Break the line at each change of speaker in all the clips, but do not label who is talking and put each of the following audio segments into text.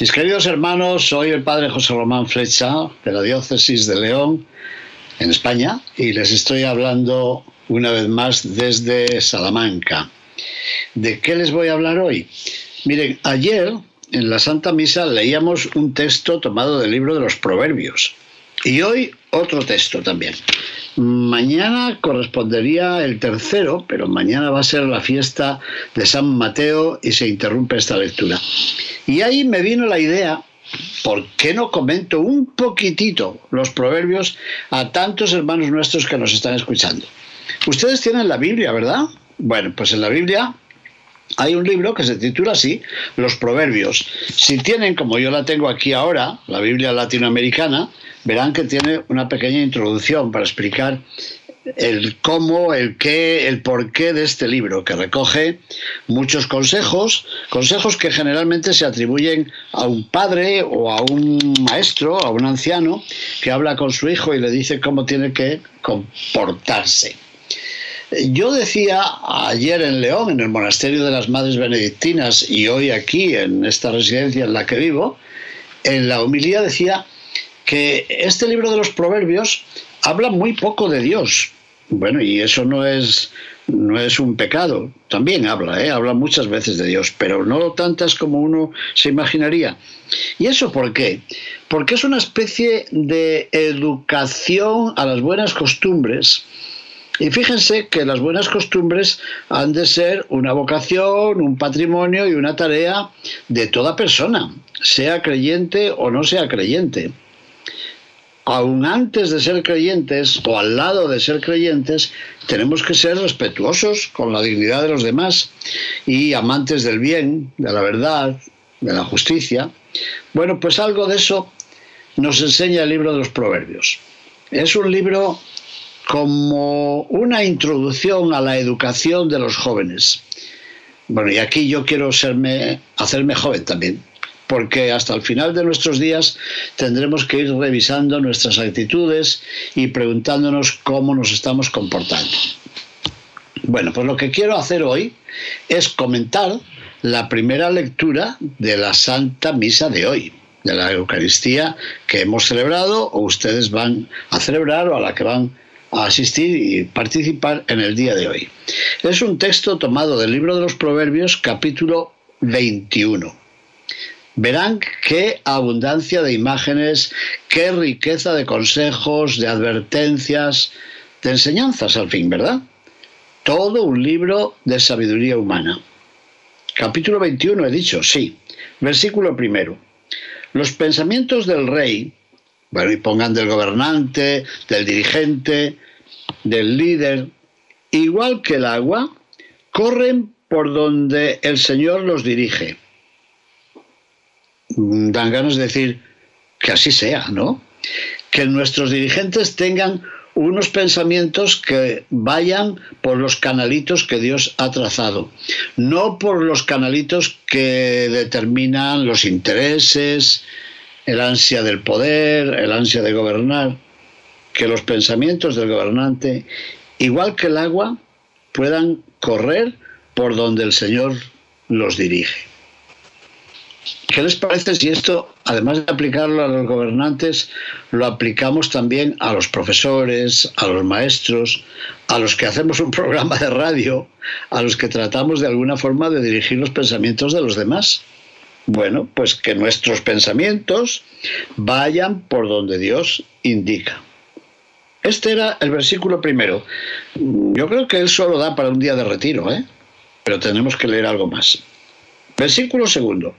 Mis queridos hermanos, soy el padre José Román Flecha de la diócesis de León, en España, y les estoy hablando una vez más desde Salamanca. ¿De qué les voy a hablar hoy? Miren, ayer en la Santa Misa leíamos un texto tomado del libro de los Proverbios y hoy otro texto también. Mañana correspondería el tercero, pero mañana va a ser la fiesta de San Mateo y se interrumpe esta lectura. Y ahí me vino la idea, ¿por qué no comento un poquitito los proverbios a tantos hermanos nuestros que nos están escuchando? Ustedes tienen la Biblia, ¿verdad? Bueno, pues en la Biblia hay un libro que se titula así, Los Proverbios. Si tienen, como yo la tengo aquí ahora, la Biblia latinoamericana, verán que tiene una pequeña introducción para explicar el cómo, el qué, el porqué de este libro, que recoge muchos consejos, consejos que generalmente se atribuyen a un padre o a un maestro, a un anciano, que habla con su hijo y le dice cómo tiene que comportarse. Yo decía ayer en León, en el monasterio de las Madres Benedictinas, y hoy aquí, en esta residencia en la que vivo, en la homilía decía que este libro de los proverbios habla muy poco de Dios. Bueno, y eso no es, no es un pecado. También habla, ¿eh? habla muchas veces de Dios, pero no tantas como uno se imaginaría. ¿Y eso por qué? Porque es una especie de educación a las buenas costumbres y fíjense que las buenas costumbres han de ser una vocación, un patrimonio y una tarea de toda persona, sea creyente o no sea creyente. Aún antes de ser creyentes o al lado de ser creyentes, tenemos que ser respetuosos con la dignidad de los demás y amantes del bien, de la verdad, de la justicia. Bueno, pues algo de eso nos enseña el libro de los Proverbios. Es un libro como una introducción a la educación de los jóvenes. Bueno, y aquí yo quiero hacerme joven también, porque hasta el final de nuestros días tendremos que ir revisando nuestras actitudes y preguntándonos cómo nos estamos comportando. Bueno, pues lo que quiero hacer hoy es comentar la primera lectura de la Santa Misa de hoy, de la Eucaristía que hemos celebrado o ustedes van a celebrar o a la que van asistir y participar en el día de hoy. Es un texto tomado del libro de los Proverbios capítulo 21. Verán qué abundancia de imágenes, qué riqueza de consejos, de advertencias, de enseñanzas al fin, ¿verdad? Todo un libro de sabiduría humana. Capítulo 21 he dicho, sí. Versículo primero. Los pensamientos del rey bueno, y pongan del gobernante, del dirigente, del líder, igual que el agua, corren por donde el Señor los dirige. Mm, dan ganas de decir que así sea, ¿no? Que nuestros dirigentes tengan unos pensamientos que vayan por los canalitos que Dios ha trazado, no por los canalitos que determinan los intereses, el ansia del poder, el ansia de gobernar, que los pensamientos del gobernante, igual que el agua, puedan correr por donde el Señor los dirige. ¿Qué les parece si esto, además de aplicarlo a los gobernantes, lo aplicamos también a los profesores, a los maestros, a los que hacemos un programa de radio, a los que tratamos de alguna forma de dirigir los pensamientos de los demás? Bueno, pues que nuestros pensamientos vayan por donde Dios indica. Este era el versículo primero. Yo creo que él solo da para un día de retiro, ¿eh? pero tenemos que leer algo más. Versículo segundo.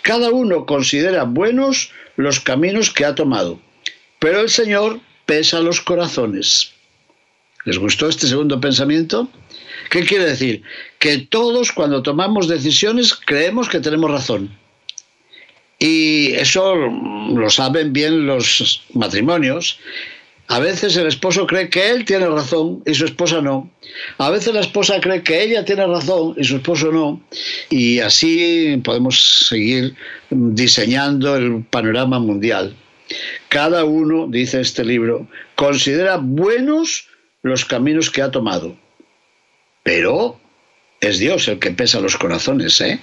Cada uno considera buenos los caminos que ha tomado, pero el Señor pesa los corazones. ¿Les gustó este segundo pensamiento? ¿Qué quiere decir? Que todos cuando tomamos decisiones creemos que tenemos razón. Y eso lo saben bien los matrimonios. A veces el esposo cree que él tiene razón y su esposa no. A veces la esposa cree que ella tiene razón y su esposo no. Y así podemos seguir diseñando el panorama mundial. Cada uno, dice este libro, considera buenos los caminos que ha tomado. Pero es Dios el que pesa los corazones, ¿eh?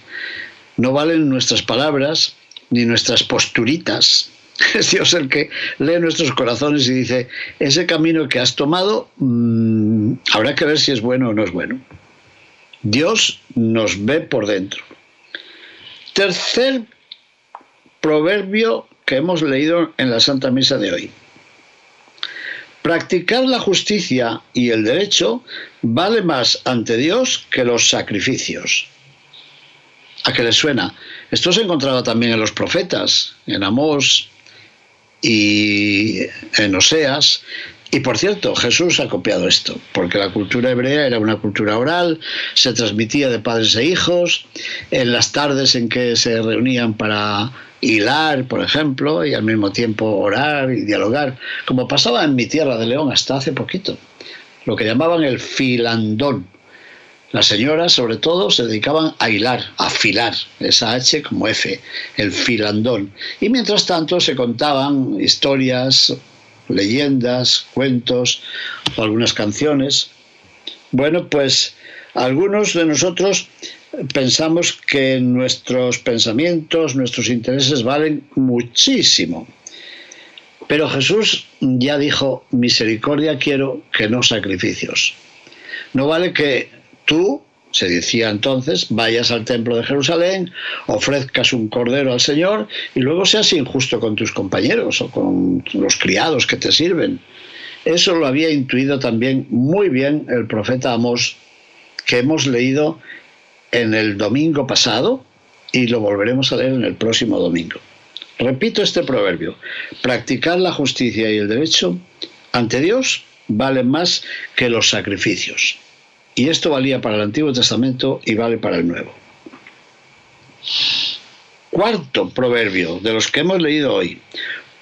No valen nuestras palabras ni nuestras posturitas. Es Dios el que lee nuestros corazones y dice, ese camino que has tomado, mmm, habrá que ver si es bueno o no es bueno. Dios nos ve por dentro. Tercer proverbio que hemos leído en la Santa Misa de hoy. Practicar la justicia y el derecho vale más ante Dios que los sacrificios. ¿A qué le suena? Esto se encontraba también en los profetas, en Amós y en Oseas. Y por cierto, Jesús ha copiado esto, porque la cultura hebrea era una cultura oral, se transmitía de padres e hijos, en las tardes en que se reunían para hilar, por ejemplo, y al mismo tiempo orar y dialogar, como pasaba en mi tierra de León hasta hace poquito, lo que llamaban el filandón. Las señoras, sobre todo, se dedicaban a hilar, a afilar, esa H como F, el filandón. Y mientras tanto se contaban historias, leyendas, cuentos algunas canciones. Bueno, pues algunos de nosotros pensamos que nuestros pensamientos, nuestros intereses valen muchísimo. Pero Jesús ya dijo, misericordia quiero que no sacrificios. No vale que tú, se decía entonces, vayas al templo de Jerusalén, ofrezcas un cordero al Señor y luego seas injusto con tus compañeros o con los criados que te sirven. Eso lo había intuido también muy bien el profeta Amós, que hemos leído en el domingo pasado y lo volveremos a leer en el próximo domingo. Repito este proverbio, practicar la justicia y el derecho ante Dios vale más que los sacrificios. Y esto valía para el Antiguo Testamento y vale para el Nuevo. Cuarto proverbio de los que hemos leído hoy.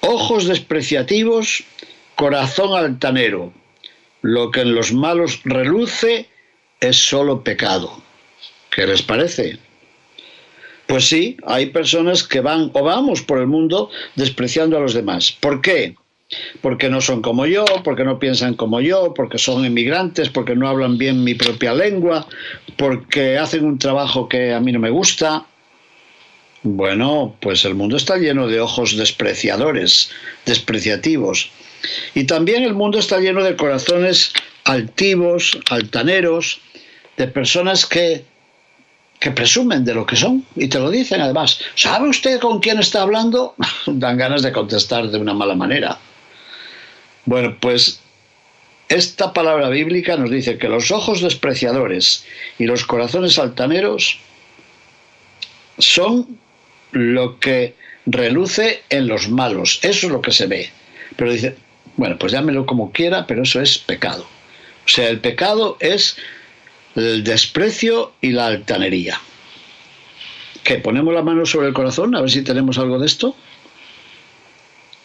Ojos despreciativos, corazón altanero. Lo que en los malos reluce es solo pecado. ¿Qué les parece? Pues sí, hay personas que van o vamos por el mundo despreciando a los demás. ¿Por qué? Porque no son como yo, porque no piensan como yo, porque son inmigrantes, porque no hablan bien mi propia lengua, porque hacen un trabajo que a mí no me gusta. Bueno, pues el mundo está lleno de ojos despreciadores, despreciativos. Y también el mundo está lleno de corazones altivos, altaneros, de personas que que presumen de lo que son y te lo dicen además. ¿Sabe usted con quién está hablando? Dan ganas de contestar de una mala manera. Bueno, pues esta palabra bíblica nos dice que los ojos despreciadores y los corazones altaneros son lo que reluce en los malos. Eso es lo que se ve. Pero dice, bueno, pues llámelo como quiera, pero eso es pecado. O sea, el pecado es el desprecio y la altanería. ¿Que ponemos la mano sobre el corazón a ver si tenemos algo de esto?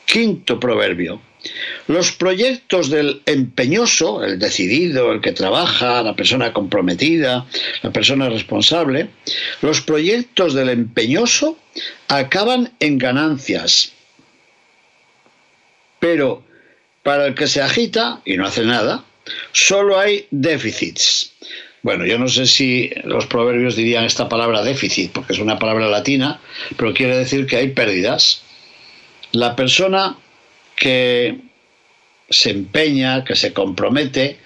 Quinto proverbio. Los proyectos del empeñoso, el decidido, el que trabaja, la persona comprometida, la persona responsable, los proyectos del empeñoso acaban en ganancias. Pero para el que se agita y no hace nada, solo hay déficits. Bueno, yo no sé si los proverbios dirían esta palabra déficit, porque es una palabra latina, pero quiere decir que hay pérdidas. La persona que se empeña, que se compromete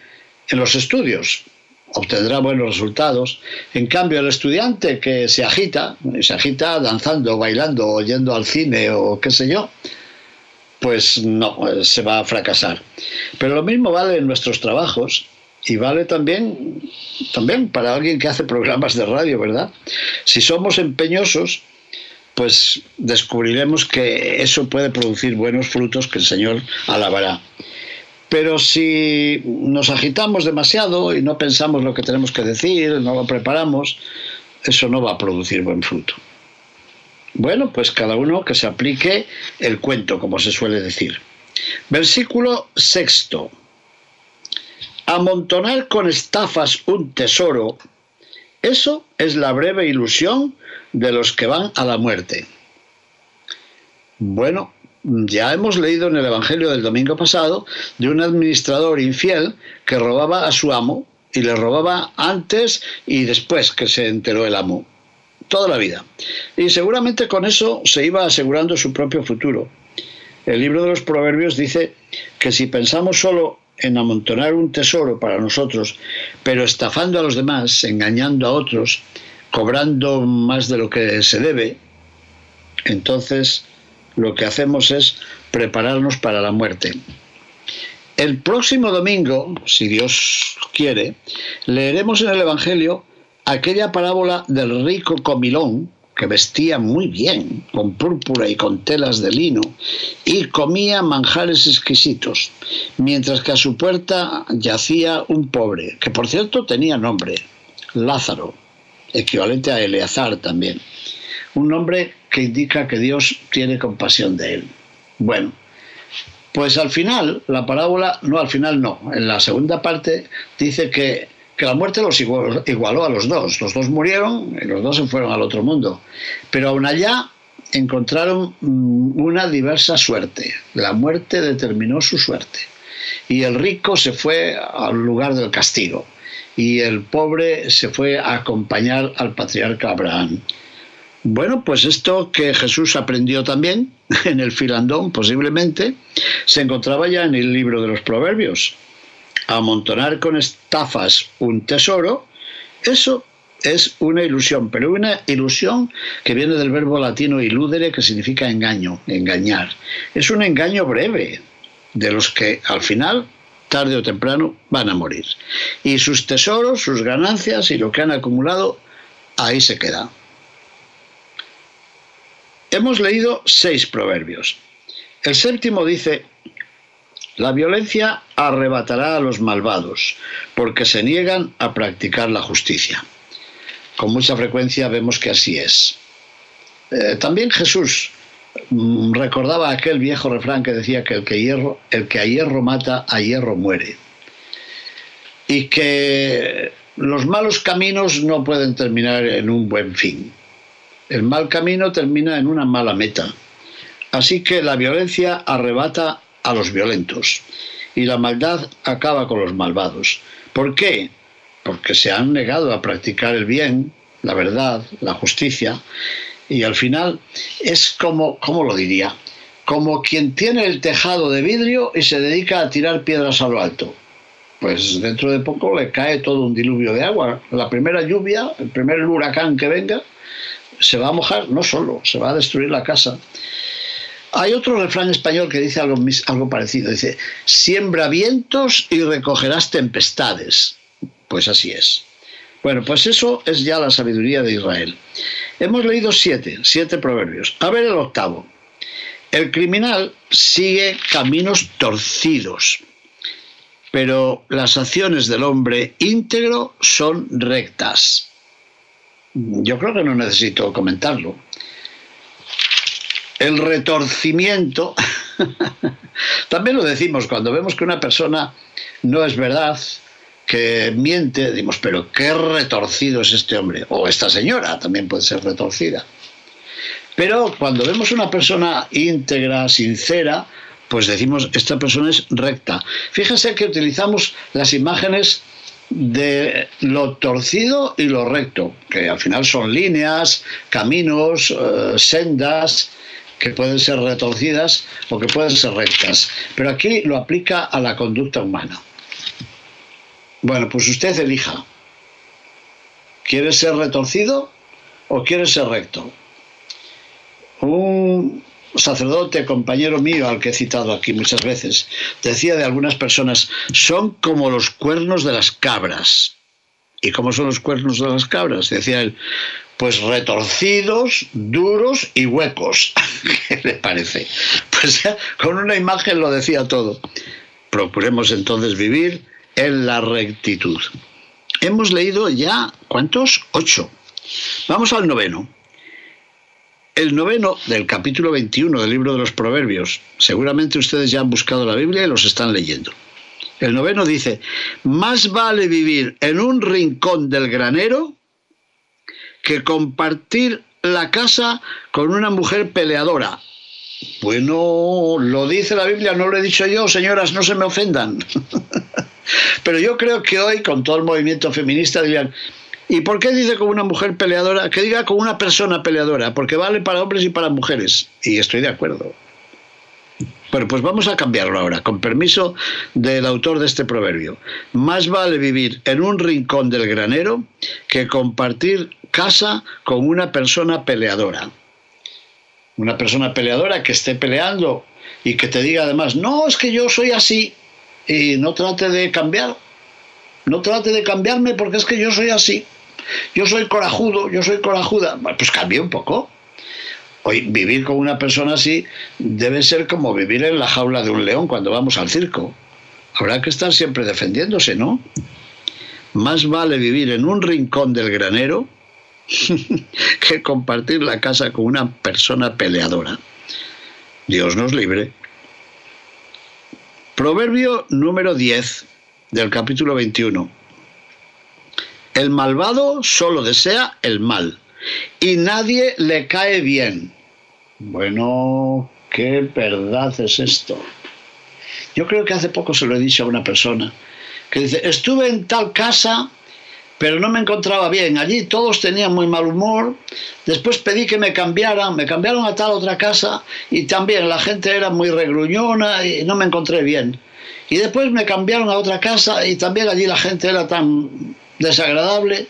en los estudios, obtendrá buenos resultados. En cambio, el estudiante que se agita, se agita danzando, bailando, o yendo al cine o qué sé yo, pues no, se va a fracasar. Pero lo mismo vale en nuestros trabajos y vale también, también para alguien que hace programas de radio, ¿verdad? Si somos empeñosos, pues descubriremos que eso puede producir buenos frutos que el Señor alabará. Pero si nos agitamos demasiado y no pensamos lo que tenemos que decir, no lo preparamos, eso no va a producir buen fruto. Bueno, pues cada uno que se aplique el cuento, como se suele decir. Versículo sexto. Amontonar con estafas un tesoro, eso es la breve ilusión de los que van a la muerte. Bueno, ya hemos leído en el Evangelio del domingo pasado de un administrador infiel que robaba a su amo y le robaba antes y después que se enteró el amo. Toda la vida. Y seguramente con eso se iba asegurando su propio futuro. El libro de los Proverbios dice que si pensamos solo en amontonar un tesoro para nosotros, pero estafando a los demás, engañando a otros, cobrando más de lo que se debe, entonces lo que hacemos es prepararnos para la muerte. El próximo domingo, si Dios quiere, leeremos en el Evangelio aquella parábola del rico comilón que vestía muy bien, con púrpura y con telas de lino, y comía manjares exquisitos, mientras que a su puerta yacía un pobre, que por cierto tenía nombre, Lázaro, equivalente a Eleazar también, un nombre que indica que Dios tiene compasión de él. Bueno, pues al final, la parábola, no al final no, en la segunda parte dice que que la muerte los igualó a los dos. Los dos murieron y los dos se fueron al otro mundo. Pero aún allá encontraron mm, una diversa suerte. La muerte determinó su suerte. Y el rico se fue al lugar del castigo. Y el pobre se fue a acompañar al patriarca Abraham. Bueno, pues esto que Jesús aprendió también en el filandón, posiblemente, se encontraba ya en el libro de los Proverbios amontonar con estafas un tesoro, eso es una ilusión, pero una ilusión que viene del verbo latino iludere, que significa engaño, engañar. Es un engaño breve, de los que al final, tarde o temprano, van a morir. Y sus tesoros, sus ganancias y lo que han acumulado, ahí se queda. Hemos leído seis proverbios. El séptimo dice, la violencia arrebatará a los malvados, porque se niegan a practicar la justicia. Con mucha frecuencia vemos que así es. Eh, también Jesús mm, recordaba aquel viejo refrán que decía que el que, hierro, el que a hierro mata, a hierro muere. Y que los malos caminos no pueden terminar en un buen fin. El mal camino termina en una mala meta. Así que la violencia arrebata a los violentos y la maldad acaba con los malvados. ¿Por qué? Porque se han negado a practicar el bien, la verdad, la justicia y al final es como, ¿cómo lo diría? Como quien tiene el tejado de vidrio y se dedica a tirar piedras a lo alto. Pues dentro de poco le cae todo un diluvio de agua. La primera lluvia, el primer huracán que venga, se va a mojar, no solo, se va a destruir la casa. Hay otro refrán español que dice algo, algo parecido. Dice, siembra vientos y recogerás tempestades. Pues así es. Bueno, pues eso es ya la sabiduría de Israel. Hemos leído siete, siete proverbios. A ver el octavo. El criminal sigue caminos torcidos, pero las acciones del hombre íntegro son rectas. Yo creo que no necesito comentarlo el retorcimiento, también lo decimos cuando vemos que una persona no es verdad, que miente, decimos, pero qué retorcido es este hombre, o esta señora también puede ser retorcida. Pero cuando vemos una persona íntegra, sincera, pues decimos, esta persona es recta. Fíjense que utilizamos las imágenes de lo torcido y lo recto, que al final son líneas, caminos, eh, sendas, que pueden ser retorcidas o que pueden ser rectas. Pero aquí lo aplica a la conducta humana. Bueno, pues usted elija. ¿Quiere ser retorcido o quiere ser recto? Un sacerdote, compañero mío, al que he citado aquí muchas veces, decía de algunas personas, son como los cuernos de las cabras. ¿Y cómo son los cuernos de las cabras? Decía él, pues retorcidos, duros y huecos. ¿Qué le parece? Pues con una imagen lo decía todo. Procuremos entonces vivir en la rectitud. Hemos leído ya, ¿cuántos? Ocho. Vamos al noveno. El noveno del capítulo 21 del libro de los Proverbios. Seguramente ustedes ya han buscado la Biblia y los están leyendo. El noveno dice, más vale vivir en un rincón del granero que compartir la casa con una mujer peleadora. Bueno, lo dice la Biblia, no lo he dicho yo, señoras, no se me ofendan. Pero yo creo que hoy, con todo el movimiento feminista, dirían, ¿y por qué dice con una mujer peleadora? Que diga con una persona peleadora, porque vale para hombres y para mujeres. Y estoy de acuerdo. Bueno, pues vamos a cambiarlo ahora, con permiso del autor de este proverbio. Más vale vivir en un rincón del granero que compartir casa con una persona peleadora. Una persona peleadora que esté peleando y que te diga además, no, es que yo soy así y no trate de cambiar. No trate de cambiarme porque es que yo soy así. Yo soy corajudo, yo soy corajuda. Pues cambie un poco. Vivir con una persona así debe ser como vivir en la jaula de un león cuando vamos al circo. Habrá que estar siempre defendiéndose, ¿no? Más vale vivir en un rincón del granero que compartir la casa con una persona peleadora. Dios nos libre. Proverbio número 10 del capítulo 21. El malvado solo desea el mal y nadie le cae bien. Bueno, qué verdad es esto. Yo creo que hace poco se lo he dicho a una persona que dice, estuve en tal casa, pero no me encontraba bien. Allí todos tenían muy mal humor. Después pedí que me cambiaran, me cambiaron a tal otra casa y también la gente era muy regruñona y no me encontré bien. Y después me cambiaron a otra casa y también allí la gente era tan desagradable.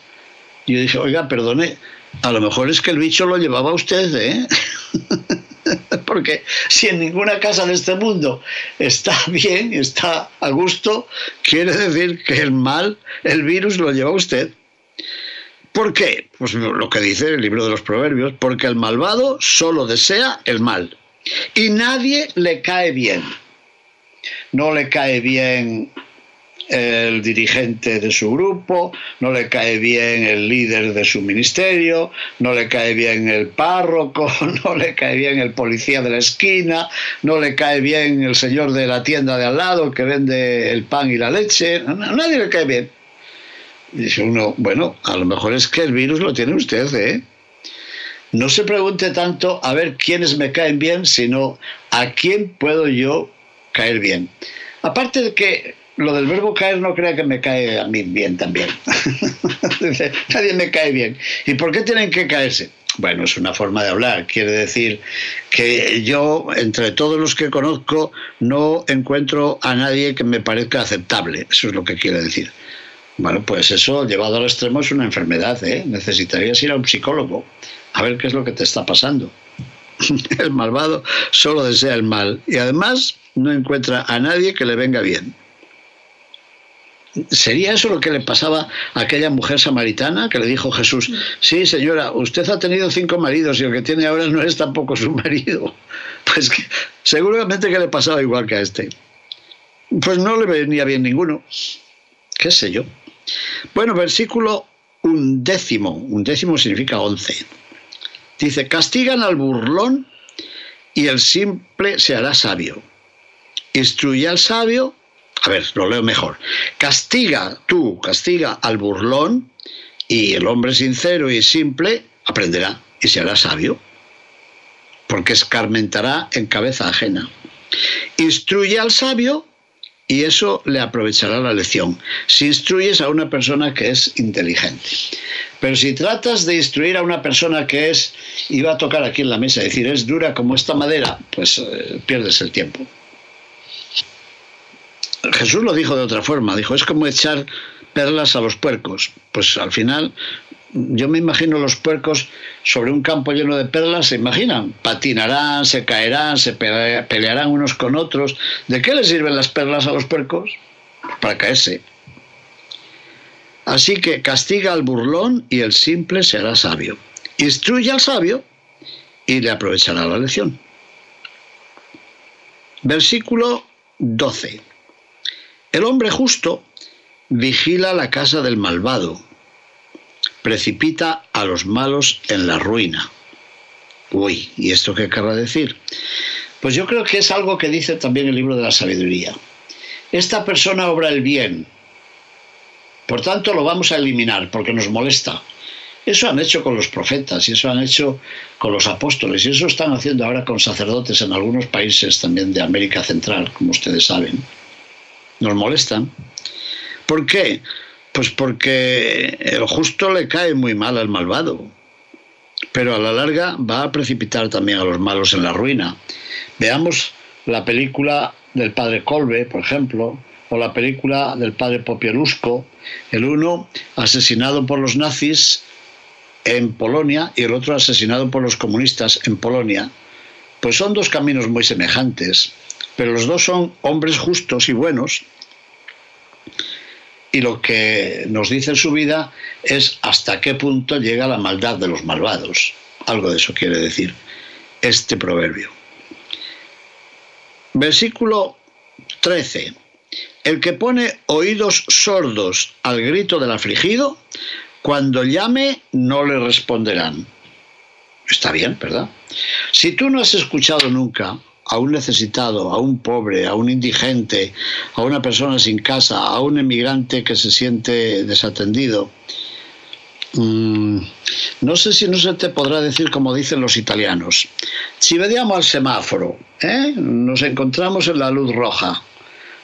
Y yo dije, oiga, perdone, a lo mejor es que el bicho lo llevaba usted, ¿eh? Porque si en ninguna casa de este mundo está bien, está a gusto, quiere decir que el mal, el virus lo lleva usted. ¿Por qué? Pues lo que dice el libro de los proverbios, porque el malvado solo desea el mal y nadie le cae bien. No le cae bien el dirigente de su grupo, no le cae bien el líder de su ministerio, no le cae bien el párroco, no le cae bien el policía de la esquina, no le cae bien el señor de la tienda de al lado que vende el pan y la leche, a nadie le cae bien. dice uno, bueno, a lo mejor es que el virus lo tiene usted, ¿eh? No se pregunte tanto a ver quiénes me caen bien, sino a quién puedo yo caer bien. Aparte de que lo del verbo caer no crea que me cae a mí bien también. Nadie me cae bien. ¿Y por qué tienen que caerse? Bueno, es una forma de hablar. Quiere decir que yo, entre todos los que conozco, no encuentro a nadie que me parezca aceptable. Eso es lo que quiere decir. Bueno, pues eso, llevado al extremo, es una enfermedad. ¿eh? Necesitarías ir a un psicólogo a ver qué es lo que te está pasando. El malvado solo desea el mal y además no encuentra a nadie que le venga bien. ¿Sería eso lo que le pasaba a aquella mujer samaritana que le dijo Jesús, sí señora, usted ha tenido cinco maridos y el que tiene ahora no es tampoco su marido? Pues que, seguramente que le pasaba igual que a este. Pues no le venía bien ninguno. ¿Qué sé yo? Bueno, versículo undécimo. Undécimo significa once. Dice, castigan al burlón y el simple se hará sabio. Instruye al sabio a ver, lo leo mejor. Castiga tú, castiga al burlón y el hombre sincero y simple aprenderá y se hará sabio, porque escarmentará en cabeza ajena. Instruye al sabio y eso le aprovechará la lección. Si instruyes a una persona que es inteligente. Pero si tratas de instruir a una persona que es, va a tocar aquí en la mesa, decir, es dura como esta madera, pues eh, pierdes el tiempo. Jesús lo dijo de otra forma, dijo, es como echar perlas a los puercos. Pues al final yo me imagino los puercos sobre un campo lleno de perlas, se imaginan, patinarán, se caerán, se pelearán unos con otros. ¿De qué les sirven las perlas a los puercos? Para caerse. Así que castiga al burlón y el simple será sabio. Instruye al sabio y le aprovechará la lección. Versículo 12. El hombre justo vigila la casa del malvado, precipita a los malos en la ruina. Uy, ¿y esto qué querrá decir? Pues yo creo que es algo que dice también el libro de la sabiduría. Esta persona obra el bien, por tanto lo vamos a eliminar porque nos molesta. Eso han hecho con los profetas y eso han hecho con los apóstoles y eso están haciendo ahora con sacerdotes en algunos países también de América Central, como ustedes saben. Nos molestan. ¿Por qué? Pues porque el justo le cae muy mal al malvado, pero a la larga va a precipitar también a los malos en la ruina. Veamos la película del padre Colbe, por ejemplo, o la película del padre Popielusco, el uno asesinado por los nazis en Polonia y el otro asesinado por los comunistas en Polonia. Pues son dos caminos muy semejantes, pero los dos son hombres justos y buenos y lo que nos dice su vida es hasta qué punto llega la maldad de los malvados. Algo de eso quiere decir este proverbio. Versículo 13. El que pone oídos sordos al grito del afligido, cuando llame no le responderán. Está bien, ¿verdad? Si tú no has escuchado nunca a un necesitado, a un pobre, a un indigente, a una persona sin casa, a un emigrante que se siente desatendido. Mm, no sé si no se te podrá decir como dicen los italianos. Si vediamo al semáforo, ¿eh? nos encontramos en la luz roja,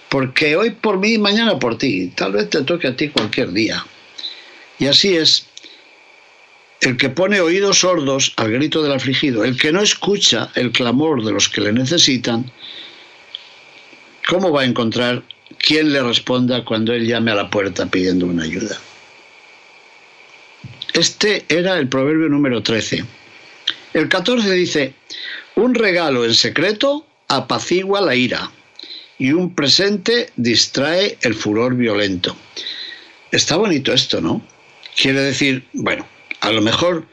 porque hoy por mí, mañana por ti, tal vez te toque a ti cualquier día. Y así es, el que pone oídos sordos al grito del afligido, el que no escucha el clamor de los que le necesitan, ¿cómo va a encontrar quien le responda cuando él llame a la puerta pidiendo una ayuda? Este era el proverbio número 13. El 14 dice, un regalo en secreto apacigua la ira y un presente distrae el furor violento. Está bonito esto, ¿no? Quiere decir, bueno, a lo mejor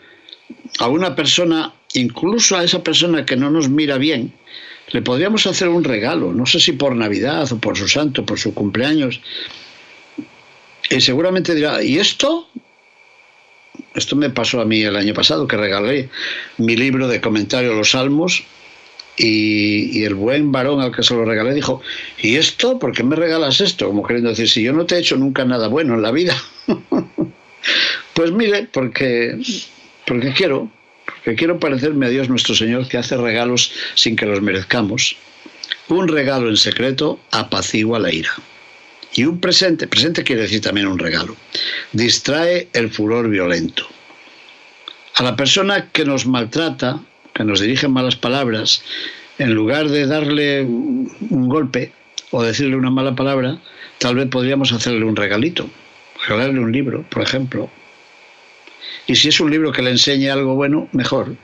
a una persona, incluso a esa persona que no nos mira bien, le podríamos hacer un regalo, no sé si por Navidad o por su santo, por su cumpleaños. Y seguramente dirá, ¿y esto? Esto me pasó a mí el año pasado, que regalé mi libro de comentario a los salmos y, y, el buen varón al que se lo regalé dijo, ¿y esto? ¿Por qué me regalas esto? Como queriendo decir, si yo no te he hecho nunca nada bueno en la vida. Pues mire, porque, porque quiero, porque quiero parecerme a Dios nuestro Señor que hace regalos sin que los merezcamos. Un regalo en secreto apacigua la ira. Y un presente, presente quiere decir también un regalo, distrae el furor violento. A la persona que nos maltrata, que nos dirige malas palabras, en lugar de darle un golpe o decirle una mala palabra, tal vez podríamos hacerle un regalito, regalarle un libro, por ejemplo, y si es un libro que le enseñe algo bueno, mejor.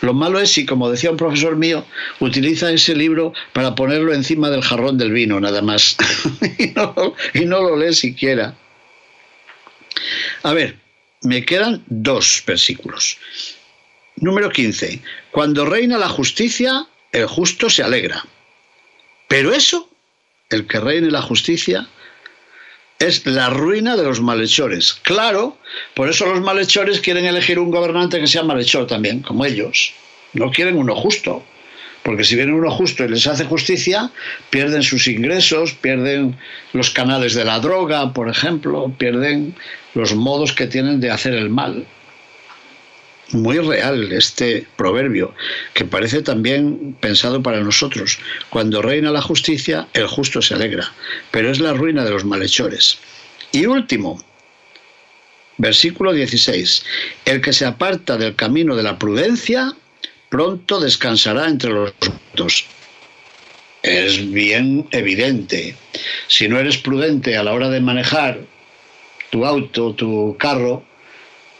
Lo malo es si, como decía un profesor mío, utiliza ese libro para ponerlo encima del jarrón del vino, nada más, y, no, lo lee siquiera. A ver, me quedan dos versículos. Número 15. Cuando reina la justicia, el justo se alegra. Pero eso, el que reine la justicia, es la ruina de los malhechores. Claro, por eso los malhechores quieren elegir un gobernante que sea malhechor también, como ellos. No quieren uno justo, porque si viene uno justo y les hace justicia, pierden sus ingresos, pierden los canales de la droga, por ejemplo, pierden los modos que tienen de hacer el mal muy real este proverbio, que parece también pensado para nosotros. Cuando reina la justicia, el justo se alegra, pero es la ruina de los malhechores. Y último, versículo 16, el que se aparta del camino de la prudencia, pronto descansará entre los muertos. Es bien evidente. Si no eres prudente a la hora de manejar tu auto, tu carro,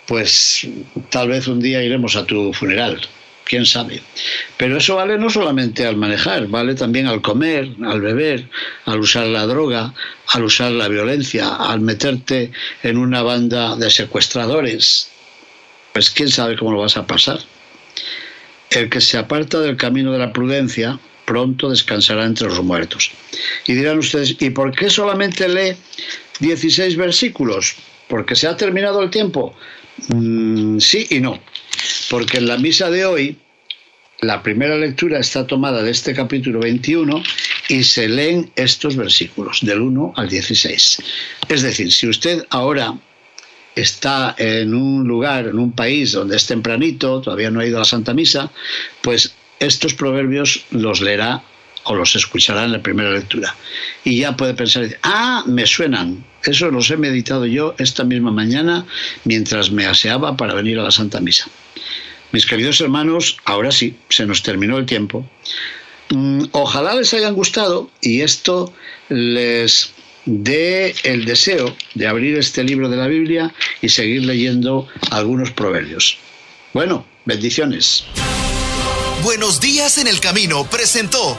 pues tal vez un día iremos a tu funeral, quién sabe. Pero eso vale no solamente al manejar, vale también al comer, al beber, al usar la droga, al usar la violencia, al meterte en una banda de secuestradores. Pues quién sabe cómo lo vas a pasar. El que se aparta del camino de la prudencia, pronto descansará entre los muertos. Y dirán ustedes, ¿y por qué solamente lee 16 versículos? ¿Porque se ha terminado el tiempo? Mm, sí y no. Porque en la misa de hoy, la primera lectura está tomada de este capítulo 21 y se leen estos versículos, del 1 al 16. Es decir, si usted ahora está en un lugar, en un país donde es tempranito, todavía no ha ido a la Santa Misa, pues estos proverbios los leerá o los escuchará en la primera lectura. Y ya puede pensar, ah, me suenan. Eso los he meditado yo esta misma mañana mientras me aseaba para venir a la Santa Misa. Mis queridos hermanos, ahora sí, se nos terminó el tiempo. Mm, ojalá les hayan gustado y esto les dé el deseo de abrir este libro de la Biblia y seguir leyendo algunos proverbios. Bueno, bendiciones.
Buenos días en el camino presentó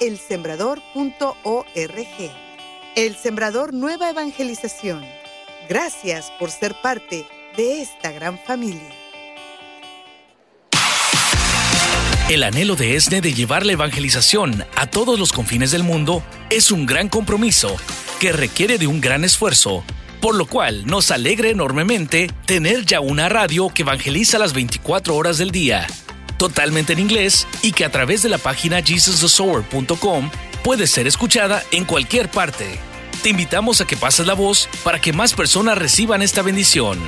elsembrador.org. El Sembrador Nueva Evangelización. Gracias por ser parte de esta gran familia.
El anhelo de ESNE de llevar la evangelización a todos los confines del mundo es un gran compromiso que requiere de un gran esfuerzo, por lo cual nos alegra enormemente tener ya una radio que evangeliza las 24 horas del día totalmente en inglés y que a través de la página jesusthesower.com puede ser escuchada en cualquier parte. Te invitamos a que pases la voz para que más personas reciban esta bendición.